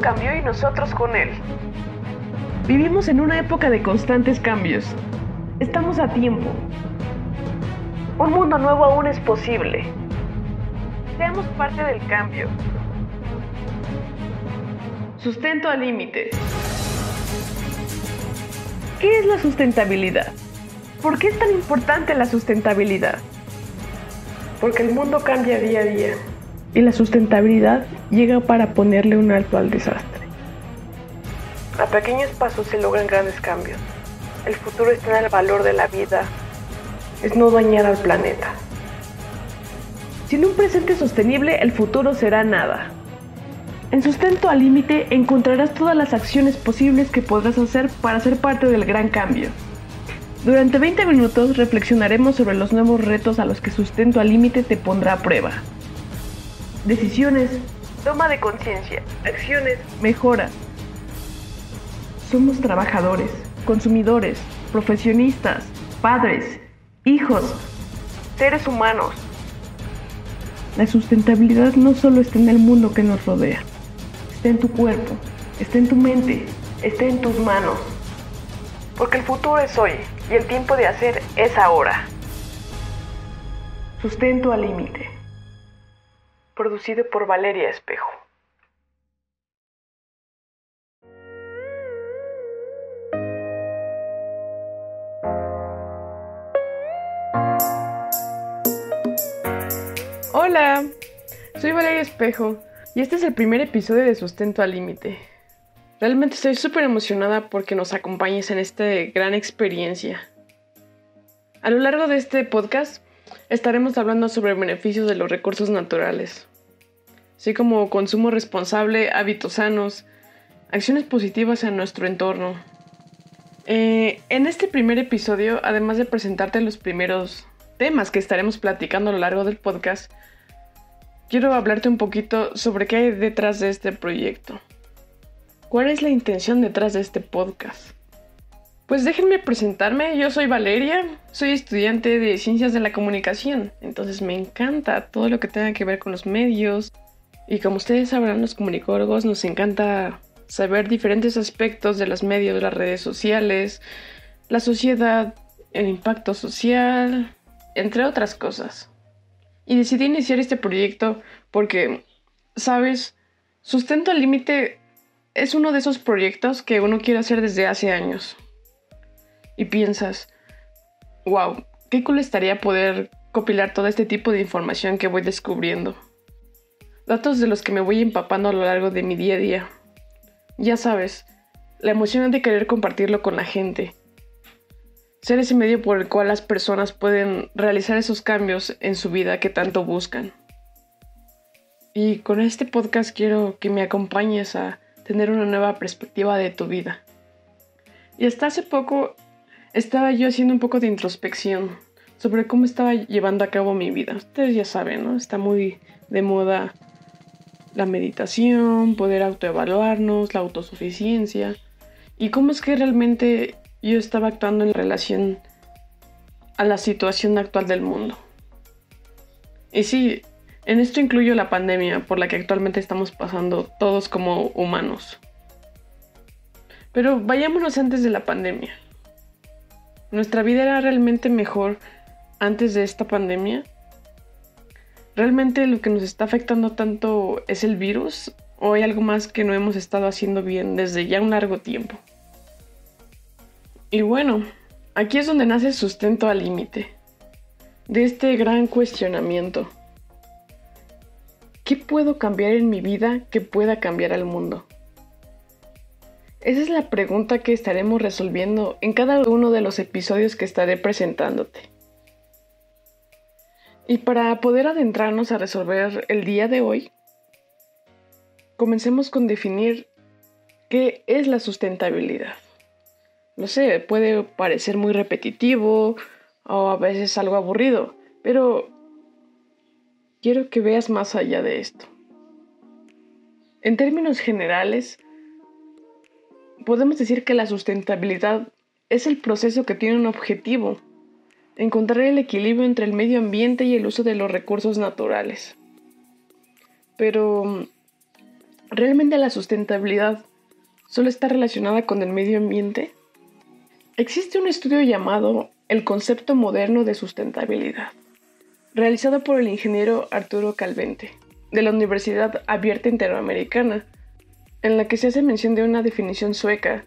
mundo cambió y nosotros con él. Vivimos en una época de constantes cambios. Estamos a tiempo. Un mundo nuevo aún es posible. Seamos parte del cambio. Sustento al límite. ¿Qué es la sustentabilidad? ¿Por qué es tan importante la sustentabilidad? Porque el mundo cambia día a día y la sustentabilidad llega para ponerle un alto al desastre. A pequeños pasos se logran grandes cambios. El futuro está en el valor de la vida, es no dañar al planeta. Sin un presente sostenible, el futuro será nada. En Sustento al Límite encontrarás todas las acciones posibles que podrás hacer para ser parte del gran cambio. Durante 20 minutos reflexionaremos sobre los nuevos retos a los que Sustento al Límite te pondrá a prueba. Decisiones, toma de conciencia, acciones, mejora. Somos trabajadores, consumidores, profesionistas, padres, hijos, seres humanos. La sustentabilidad no solo está en el mundo que nos rodea, está en tu cuerpo, está en tu mente, está en tus manos. Porque el futuro es hoy y el tiempo de hacer es ahora. Sustento al límite. Producido por Valeria Espejo. Hola, soy Valeria Espejo y este es el primer episodio de Sustento al Límite. Realmente estoy súper emocionada porque nos acompañes en esta gran experiencia. A lo largo de este podcast estaremos hablando sobre beneficios de los recursos naturales, así como consumo responsable, hábitos sanos, acciones positivas en nuestro entorno. Eh, en este primer episodio, además de presentarte los primeros temas que estaremos platicando a lo largo del podcast, quiero hablarte un poquito sobre qué hay detrás de este proyecto. ¿Cuál es la intención detrás de este podcast? Pues déjenme presentarme, yo soy Valeria, soy estudiante de Ciencias de la Comunicación, entonces me encanta todo lo que tenga que ver con los medios y como ustedes sabrán los comunicólogos nos encanta saber diferentes aspectos de los medios, las redes sociales, la sociedad, el impacto social, entre otras cosas. Y decidí iniciar este proyecto porque, sabes, Sustento al Límite es uno de esos proyectos que uno quiere hacer desde hace años. Y piensas, wow, qué cool estaría poder copilar todo este tipo de información que voy descubriendo. Datos de los que me voy empapando a lo largo de mi día a día. Ya sabes, la emoción de querer compartirlo con la gente. Ser ese medio por el cual las personas pueden realizar esos cambios en su vida que tanto buscan. Y con este podcast quiero que me acompañes a tener una nueva perspectiva de tu vida. Y hasta hace poco estaba yo haciendo un poco de introspección sobre cómo estaba llevando a cabo mi vida. Ustedes ya saben, ¿no? Está muy de moda la meditación, poder autoevaluarnos, la autosuficiencia y cómo es que realmente yo estaba actuando en relación a la situación actual del mundo. Y sí, en esto incluyo la pandemia por la que actualmente estamos pasando todos como humanos. Pero vayámonos antes de la pandemia. ¿Nuestra vida era realmente mejor antes de esta pandemia? ¿Realmente lo que nos está afectando tanto es el virus o hay algo más que no hemos estado haciendo bien desde ya un largo tiempo? Y bueno, aquí es donde nace el sustento al límite, de este gran cuestionamiento. ¿Qué puedo cambiar en mi vida que pueda cambiar al mundo? Esa es la pregunta que estaremos resolviendo en cada uno de los episodios que estaré presentándote. Y para poder adentrarnos a resolver el día de hoy, comencemos con definir qué es la sustentabilidad. No sé, puede parecer muy repetitivo o a veces algo aburrido, pero quiero que veas más allá de esto. En términos generales, podemos decir que la sustentabilidad es el proceso que tiene un objetivo, encontrar el equilibrio entre el medio ambiente y el uso de los recursos naturales. Pero, ¿Realmente la sustentabilidad solo está relacionada con el medio ambiente? Existe un estudio llamado El concepto moderno de sustentabilidad, realizado por el ingeniero Arturo Calvente, de la Universidad Abierta Interamericana, en la que se hace mención de una definición sueca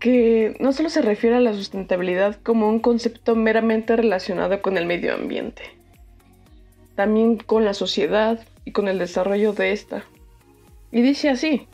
que no solo se refiere a la sustentabilidad como un concepto meramente relacionado con el medio ambiente, también con la sociedad y con el desarrollo de esta. Y dice así,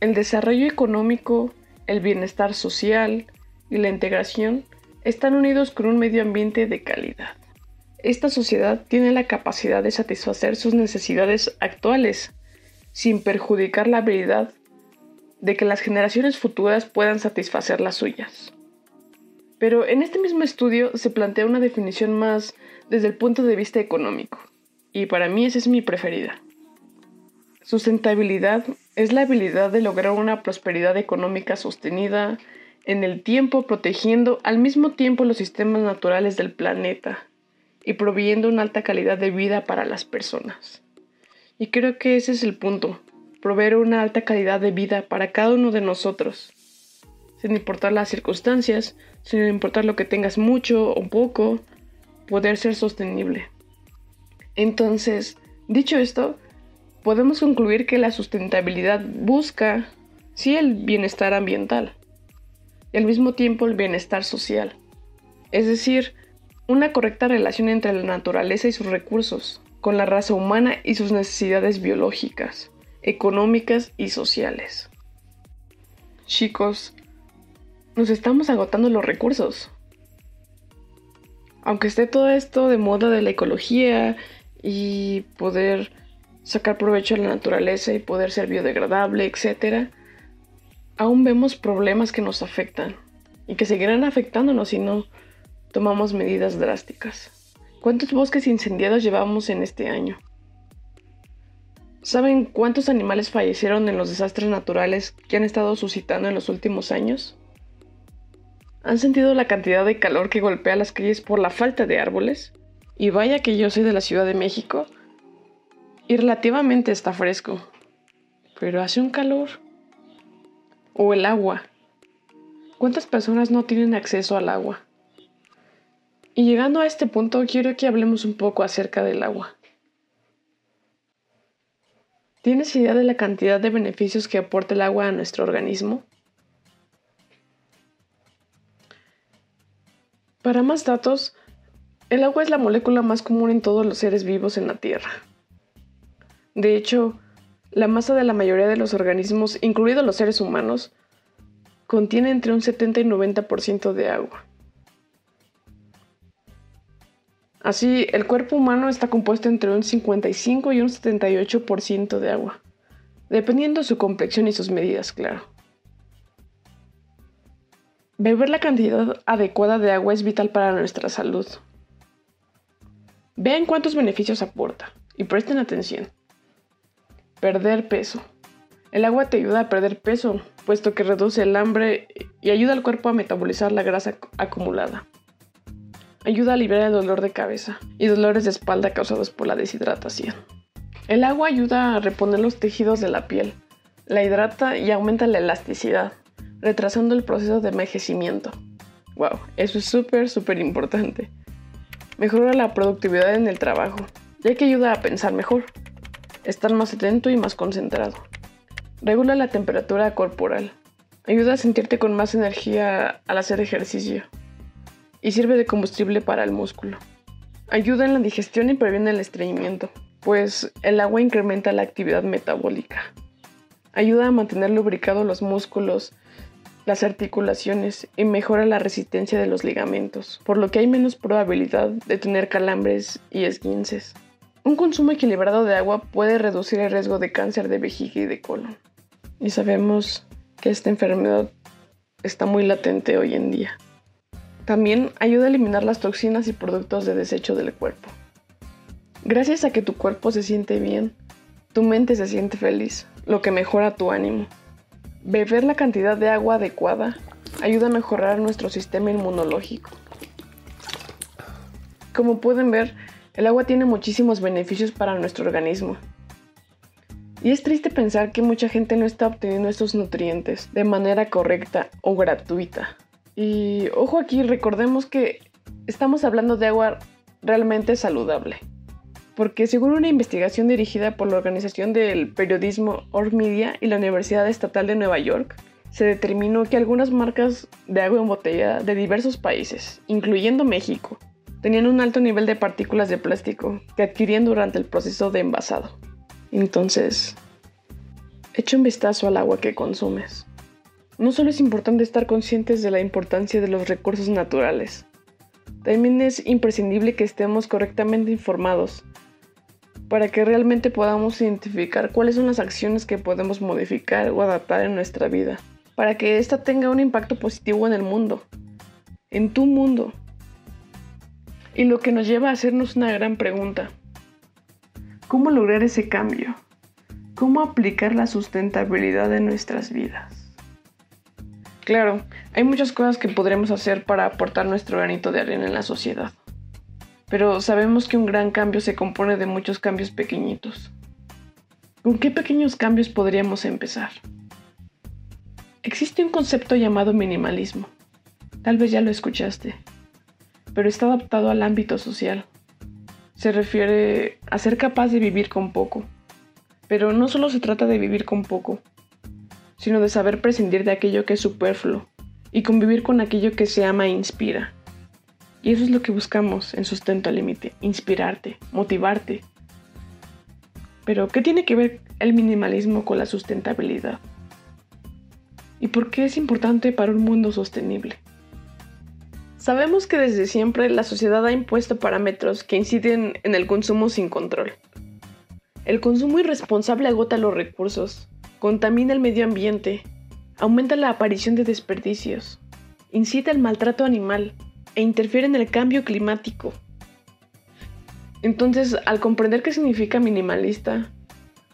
el desarrollo económico, el bienestar social y la integración están unidos con un medio ambiente de calidad. Esta sociedad tiene la capacidad de satisfacer sus necesidades actuales sin perjudicar la habilidad de que las generaciones futuras puedan satisfacer las suyas. Pero en este mismo estudio se plantea una definición más desde el punto de vista económico, y para mí esa es mi preferida. Sustentabilidad es la habilidad de lograr una prosperidad económica sostenida en el tiempo, protegiendo al mismo tiempo los sistemas naturales del planeta y proveyendo una alta calidad de vida para las personas. Y creo que ese es el punto, proveer una alta calidad de vida para cada uno de nosotros, sin importar las circunstancias, sin importar lo que tengas mucho o poco, poder ser sostenible. Entonces, dicho esto, podemos concluir que la sustentabilidad busca, sí, el bienestar ambiental y al mismo tiempo el bienestar social, es decir, una correcta relación entre la naturaleza y sus recursos, con la raza humana y sus necesidades biológicas económicas y sociales. Chicos, nos estamos agotando los recursos. Aunque esté todo esto de moda de la ecología y poder sacar provecho de la naturaleza y poder ser biodegradable, etc., aún vemos problemas que nos afectan y que seguirán afectándonos si no tomamos medidas drásticas. ¿Cuántos bosques incendiados llevamos en este año? ¿Saben cuántos animales fallecieron en los desastres naturales que han estado suscitando en los últimos años? ¿Han sentido la cantidad de calor que golpea las calles por la falta de árboles? Y vaya que yo soy de la Ciudad de México y relativamente está fresco, pero hace un calor. O el agua. ¿Cuántas personas no tienen acceso al agua? Y llegando a este punto quiero que hablemos un poco acerca del agua. ¿Tienes idea de la cantidad de beneficios que aporta el agua a nuestro organismo? Para más datos, el agua es la molécula más común en todos los seres vivos en la Tierra. De hecho, la masa de la mayoría de los organismos, incluidos los seres humanos, contiene entre un 70 y 90% de agua. Así, el cuerpo humano está compuesto entre un 55 y un 78% de agua, dependiendo de su complexión y sus medidas, claro. Beber la cantidad adecuada de agua es vital para nuestra salud. Vean cuántos beneficios aporta y presten atención. Perder peso. El agua te ayuda a perder peso, puesto que reduce el hambre y ayuda al cuerpo a metabolizar la grasa acumulada. Ayuda a aliviar el dolor de cabeza y dolores de espalda causados por la deshidratación. El agua ayuda a reponer los tejidos de la piel, la hidrata y aumenta la elasticidad, retrasando el proceso de envejecimiento. Wow, eso es súper, súper importante. Mejora la productividad en el trabajo, ya que ayuda a pensar mejor, estar más atento y más concentrado. Regula la temperatura corporal. Ayuda a sentirte con más energía al hacer ejercicio y sirve de combustible para el músculo. Ayuda en la digestión y previene el estreñimiento, pues el agua incrementa la actividad metabólica. Ayuda a mantener lubricados los músculos, las articulaciones y mejora la resistencia de los ligamentos, por lo que hay menos probabilidad de tener calambres y esguinces. Un consumo equilibrado de agua puede reducir el riesgo de cáncer de vejiga y de colon. Y sabemos que esta enfermedad está muy latente hoy en día. También ayuda a eliminar las toxinas y productos de desecho del cuerpo. Gracias a que tu cuerpo se siente bien, tu mente se siente feliz, lo que mejora tu ánimo. Beber la cantidad de agua adecuada ayuda a mejorar nuestro sistema inmunológico. Como pueden ver, el agua tiene muchísimos beneficios para nuestro organismo. Y es triste pensar que mucha gente no está obteniendo estos nutrientes de manera correcta o gratuita. Y ojo aquí, recordemos que estamos hablando de agua realmente saludable. Porque según una investigación dirigida por la organización del periodismo Org Media y la Universidad Estatal de Nueva York, se determinó que algunas marcas de agua embotellada de diversos países, incluyendo México, tenían un alto nivel de partículas de plástico que adquirían durante el proceso de envasado. Entonces, echa un vistazo al agua que consumes. No solo es importante estar conscientes de la importancia de los recursos naturales, también es imprescindible que estemos correctamente informados para que realmente podamos identificar cuáles son las acciones que podemos modificar o adaptar en nuestra vida, para que ésta tenga un impacto positivo en el mundo, en tu mundo. Y lo que nos lleva a hacernos una gran pregunta. ¿Cómo lograr ese cambio? ¿Cómo aplicar la sustentabilidad en nuestras vidas? Claro, hay muchas cosas que podremos hacer para aportar nuestro granito de arena en la sociedad. Pero sabemos que un gran cambio se compone de muchos cambios pequeñitos. ¿Con qué pequeños cambios podríamos empezar? Existe un concepto llamado minimalismo. Tal vez ya lo escuchaste, pero está adaptado al ámbito social se refiere a ser capaz de vivir con poco. Pero no solo se trata de vivir con poco, sino de saber prescindir de aquello que es superfluo y convivir con aquello que se ama e inspira. Y eso es lo que buscamos en Sustento al Límite, inspirarte, motivarte. Pero, ¿qué tiene que ver el minimalismo con la sustentabilidad? ¿Y por qué es importante para un mundo sostenible? Sabemos que desde siempre la sociedad ha impuesto parámetros que inciden en el consumo sin control. El consumo irresponsable agota los recursos, contamina el medio ambiente, aumenta la aparición de desperdicios, incita el maltrato animal e interfiere en el cambio climático. Entonces, al comprender qué significa minimalista,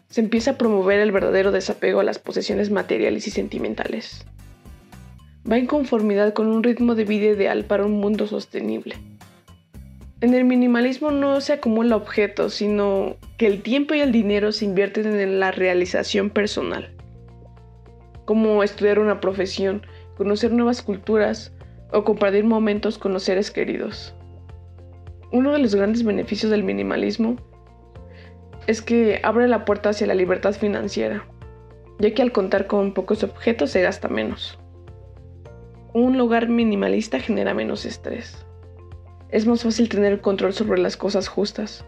se empieza a promover el verdadero desapego a las posesiones materiales y sentimentales va en conformidad con un ritmo de vida ideal para un mundo sostenible. En el minimalismo no se acumula objetos, sino que el tiempo y el dinero se invierten en la realización personal, como estudiar una profesión, conocer nuevas culturas o compartir momentos con los seres queridos. Uno de los grandes beneficios del minimalismo es que abre la puerta hacia la libertad financiera, ya que al contar con pocos objetos se gasta menos. Un lugar minimalista genera menos estrés. Es más fácil tener control sobre las cosas justas.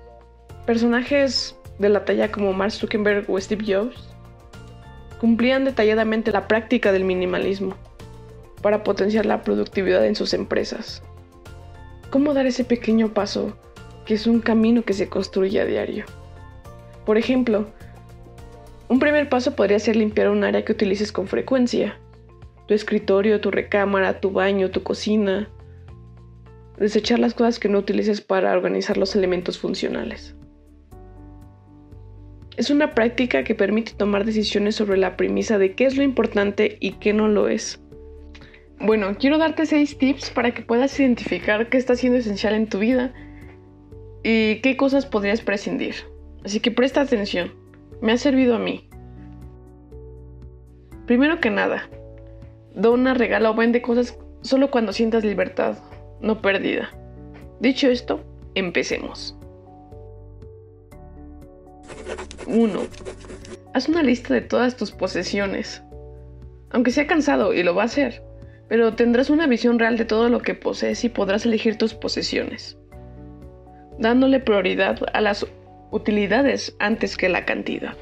Personajes de la talla como Mark Zuckerberg o Steve Jobs cumplían detalladamente la práctica del minimalismo para potenciar la productividad en sus empresas. ¿Cómo dar ese pequeño paso que es un camino que se construye a diario? Por ejemplo, un primer paso podría ser limpiar un área que utilices con frecuencia tu escritorio, tu recámara, tu baño, tu cocina. Desechar las cosas que no utilices para organizar los elementos funcionales. Es una práctica que permite tomar decisiones sobre la premisa de qué es lo importante y qué no lo es. Bueno, quiero darte seis tips para que puedas identificar qué está siendo esencial en tu vida y qué cosas podrías prescindir. Así que presta atención, me ha servido a mí. Primero que nada, dona, regala o vende cosas solo cuando sientas libertad, no pérdida. Dicho esto, empecemos. 1. Haz una lista de todas tus posesiones. Aunque sea cansado, y lo va a hacer, pero tendrás una visión real de todo lo que posees y podrás elegir tus posesiones, dándole prioridad a las utilidades antes que la cantidad.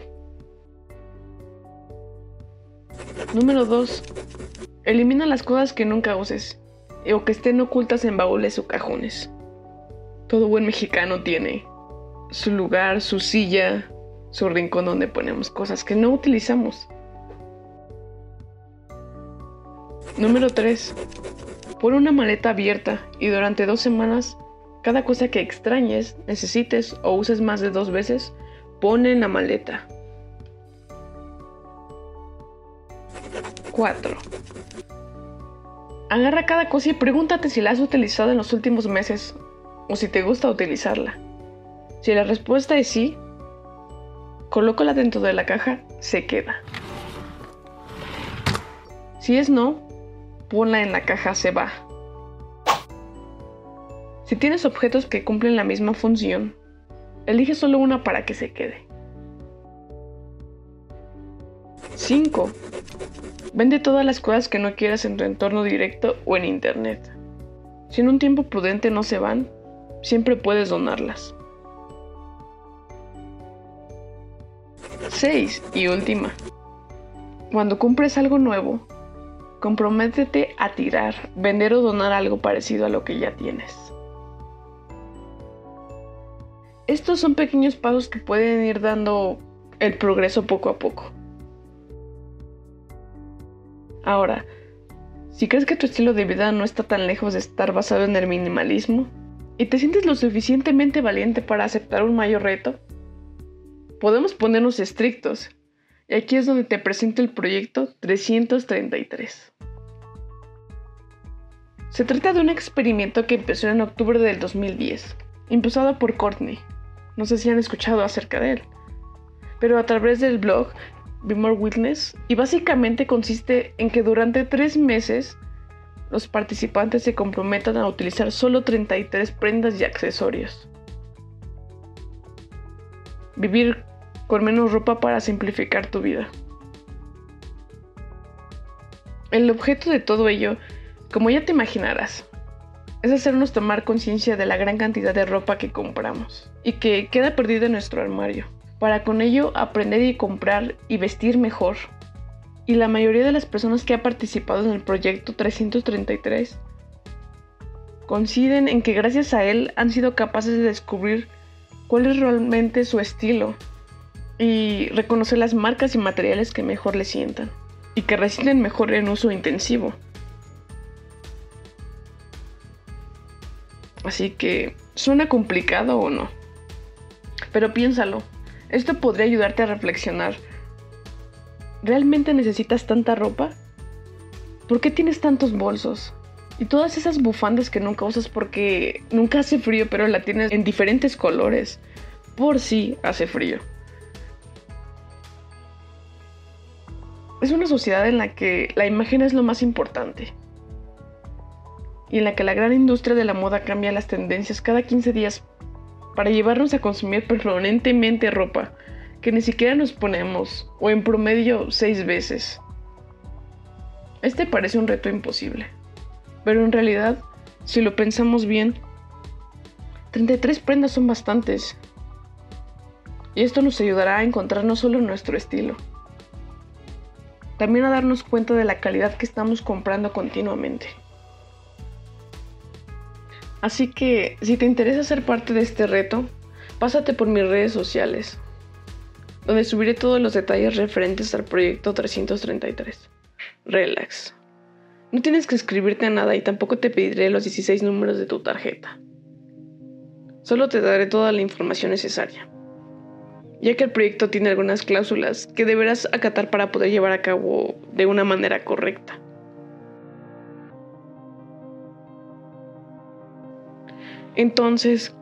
Número 2. Elimina las cosas que nunca uses o que estén ocultas en baúles o cajones. Todo buen mexicano tiene su lugar, su silla, su rincón donde ponemos cosas que no utilizamos. Número 3. Pon una maleta abierta y durante dos semanas, cada cosa que extrañes, necesites o uses más de dos veces, pone en la maleta. 4. Agarra cada cosa y pregúntate si la has utilizado en los últimos meses o si te gusta utilizarla. Si la respuesta es sí, colócala dentro de la caja, se queda. Si es no, ponla en la caja, se va. Si tienes objetos que cumplen la misma función, elige solo una para que se quede. 5. Vende todas las cosas que no quieras en tu entorno directo o en internet. Si en un tiempo prudente no se van, siempre puedes donarlas. 6. Y última. Cuando compres algo nuevo, comprométete a tirar, vender o donar algo parecido a lo que ya tienes. Estos son pequeños pasos que pueden ir dando el progreso poco a poco. Ahora, si crees que tu estilo de vida no está tan lejos de estar basado en el minimalismo y te sientes lo suficientemente valiente para aceptar un mayor reto, podemos ponernos estrictos. Y aquí es donde te presento el proyecto 333. Se trata de un experimento que empezó en octubre del 2010, impulsado por Courtney. No sé si han escuchado acerca de él. Pero a través del blog Be More Witness, y básicamente consiste en que durante tres meses los participantes se comprometan a utilizar solo 33 prendas y accesorios. Vivir con menos ropa para simplificar tu vida. El objeto de todo ello, como ya te imaginarás, es hacernos tomar conciencia de la gran cantidad de ropa que compramos y que queda perdida en nuestro armario, para con ello aprender y comprar y vestir mejor. Y la mayoría de las personas que ha participado en el proyecto 333 coinciden en que gracias a él han sido capaces de descubrir cuál es realmente su estilo y reconocer las marcas y materiales que mejor le sientan y que residen mejor en uso intensivo. Así que, ¿suena complicado o no? Pero piénsalo, esto podría ayudarte a reflexionar. ¿Realmente necesitas tanta ropa? ¿Por qué tienes tantos bolsos? Y todas esas bufandas que nunca usas porque nunca hace frío, pero la tienes en diferentes colores. Por si hace frío. Es una sociedad en la que la imagen es lo más importante. Y en la que la gran industria de la moda cambia las tendencias cada 15 días para llevarnos a consumir permanentemente ropa que ni siquiera nos ponemos, o en promedio 6 veces. Este parece un reto imposible, pero en realidad, si lo pensamos bien, 33 prendas son bastantes. Y esto nos ayudará a encontrar no solo nuestro estilo, también a darnos cuenta de la calidad que estamos comprando continuamente. Así que si te interesa ser parte de este reto, pásate por mis redes sociales, donde subiré todos los detalles referentes al proyecto 333. Relax. No tienes que escribirte a nada y tampoco te pediré los 16 números de tu tarjeta. Solo te daré toda la información necesaria ya que el proyecto tiene algunas cláusulas que deberás acatar para poder llevar a cabo de una manera correcta. Entonces,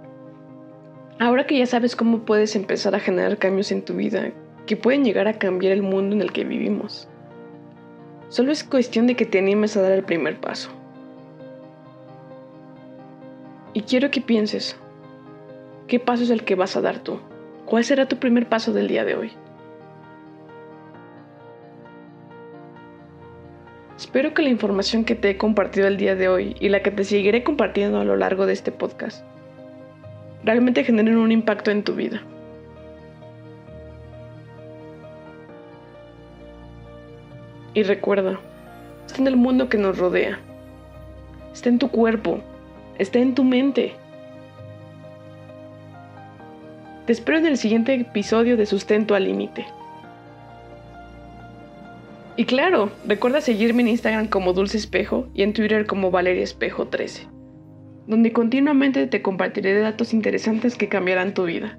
ahora que ya sabes cómo puedes empezar a generar cambios en tu vida que pueden llegar a cambiar el mundo en el que vivimos, solo es cuestión de que te animes a dar el primer paso. Y quiero que pienses, ¿qué paso es el que vas a dar tú? ¿Cuál será tu primer paso del día de hoy? Espero que la información que te he compartido el día de hoy y la que te seguiré compartiendo a lo largo de este podcast realmente generen un impacto en tu vida. Y recuerda, está en el mundo que nos rodea, está en tu cuerpo, está en tu mente. Te espero en el siguiente episodio de Sustento al Límite. Y claro, recuerda seguirme en Instagram como Dulce Espejo y en Twitter como Valeria Espejo 13, donde continuamente te compartiré datos interesantes que cambiarán tu vida.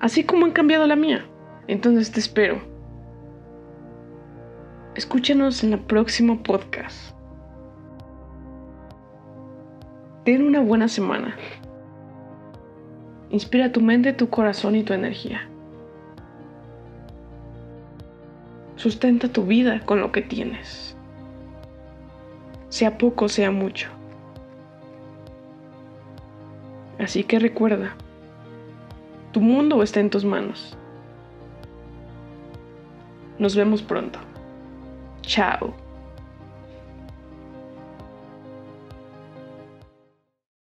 Así como han cambiado la mía. Entonces te espero. Escúchanos en el próximo podcast. Ten una buena semana. Inspira tu mente, tu corazón y tu energía. Sustenta tu vida con lo que tienes. Sea poco, sea mucho. Así que recuerda, tu mundo está en tus manos. Nos vemos pronto. Chao.